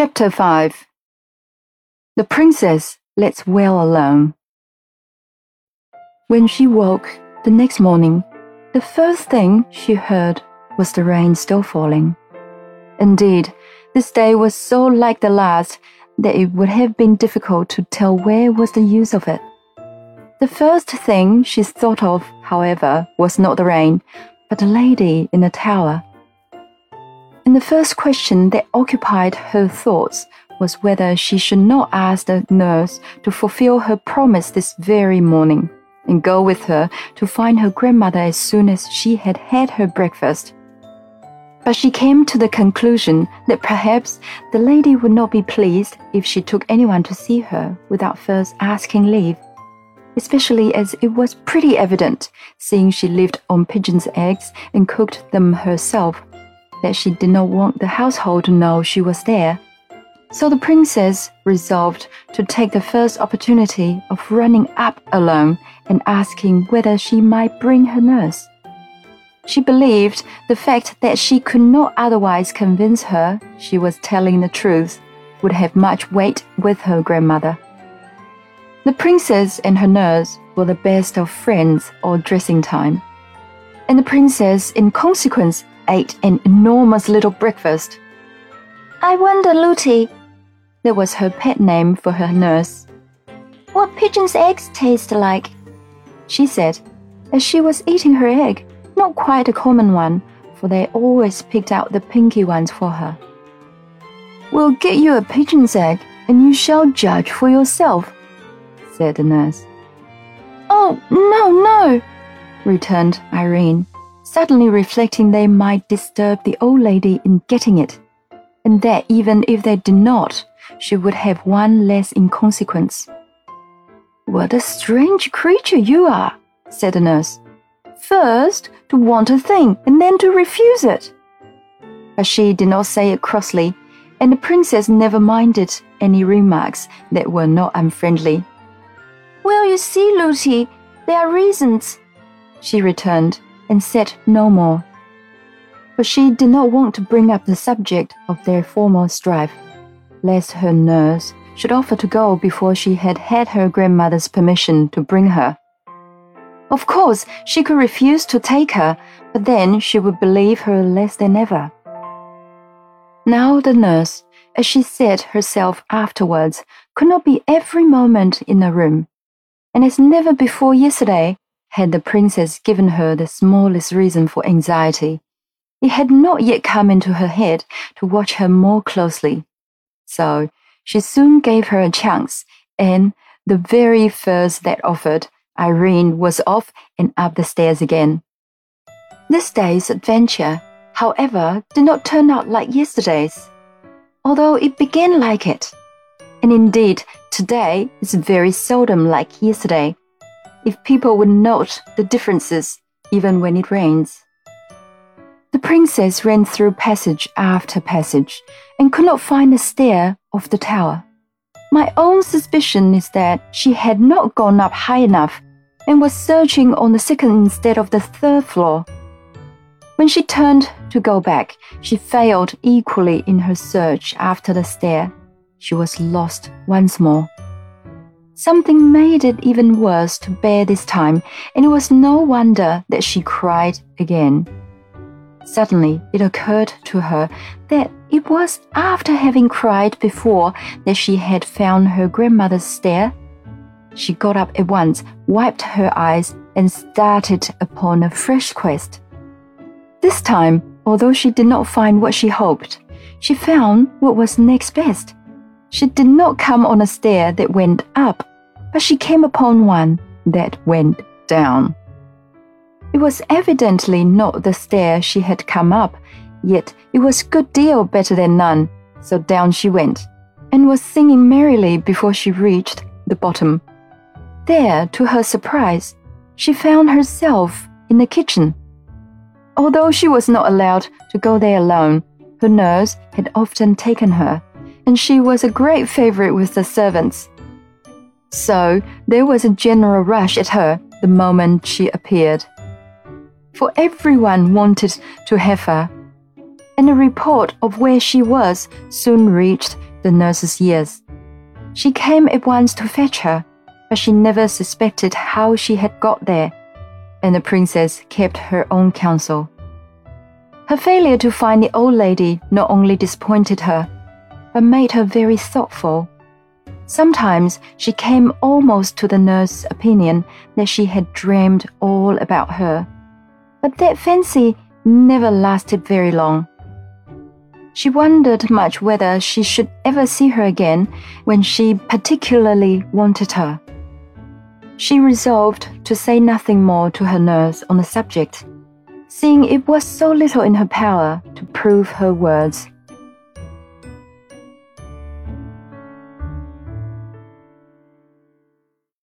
Chapter 5 The princess lets well alone. When she woke the next morning, the first thing she heard was the rain still falling. Indeed, this day was so like the last that it would have been difficult to tell where was the use of it. The first thing she thought of, however, was not the rain, but the lady in the tower. And the first question that occupied her thoughts was whether she should not ask the nurse to fulfill her promise this very morning and go with her to find her grandmother as soon as she had had her breakfast. But she came to the conclusion that perhaps the lady would not be pleased if she took anyone to see her without first asking leave, especially as it was pretty evident, seeing she lived on pigeons' eggs and cooked them herself that she did not want the household to know she was there. So the princess resolved to take the first opportunity of running up alone and asking whether she might bring her nurse. She believed the fact that she could not otherwise convince her she was telling the truth would have much weight with her grandmother. The princess and her nurse were the best of friends all dressing time, and the princess, in consequence, ate an enormous little breakfast. I wonder, Lootie, that was her pet name for her nurse, what pigeon's eggs taste like, she said, as she was eating her egg, not quite a common one, for they always picked out the pinky ones for her. We'll get you a pigeon's egg, and you shall judge for yourself, said the nurse. Oh, no, no, returned Irene suddenly reflecting they might disturb the old lady in getting it, and that even if they did not, she would have one less in consequence. What a strange creature you are, said the nurse. First to want a thing and then to refuse it. But she did not say it crossly, and the princess never minded any remarks that were not unfriendly. Well, you see, Lootie, there are reasons, she returned and said no more. But she did not want to bring up the subject of their former strife, lest her nurse should offer to go before she had had her grandmother's permission to bring her. Of course, she could refuse to take her, but then she would believe her less than ever. Now the nurse, as she said herself afterwards, could not be every moment in the room, and as never before yesterday had the princess given her the smallest reason for anxiety. It had not yet come into her head to watch her more closely. So she soon gave her a chance, and the very first that offered, Irene was off and up the stairs again. This day's adventure, however, did not turn out like yesterday's, although it began like it. And indeed, today is very seldom like yesterday if people would note the differences even when it rains. The princess ran through passage after passage and could not find the stair of the tower. My own suspicion is that she had not gone up high enough and was searching on the second instead of the third floor. When she turned to go back, she failed equally in her search after the stair. She was lost once more. Something made it even worse to bear this time, and it was no wonder that she cried again. Suddenly, it occurred to her that it was after having cried before that she had found her grandmother's stair. She got up at once, wiped her eyes, and started upon a fresh quest. This time, although she did not find what she hoped, she found what was next best. She did not come on a stair that went up, but she came upon one that went down. It was evidently not the stair she had come up, yet it was a good deal better than none, so down she went, and was singing merrily before she reached the bottom. There, to her surprise, she found herself in the kitchen. Although she was not allowed to go there alone, her nurse had often taken her, and she was a great favorite with the servants. So there was a general rush at her the moment she appeared. For everyone wanted to have her, and a report of where she was soon reached the nurse's ears. She came at once to fetch her, but she never suspected how she had got there, and the princess kept her own counsel. Her failure to find the old lady not only disappointed her, but made her very thoughtful. Sometimes she came almost to the nurse's opinion that she had dreamed all about her, but that fancy never lasted very long. She wondered much whether she should ever see her again when she particularly wanted her. She resolved to say nothing more to her nurse on the subject, seeing it was so little in her power to prove her words.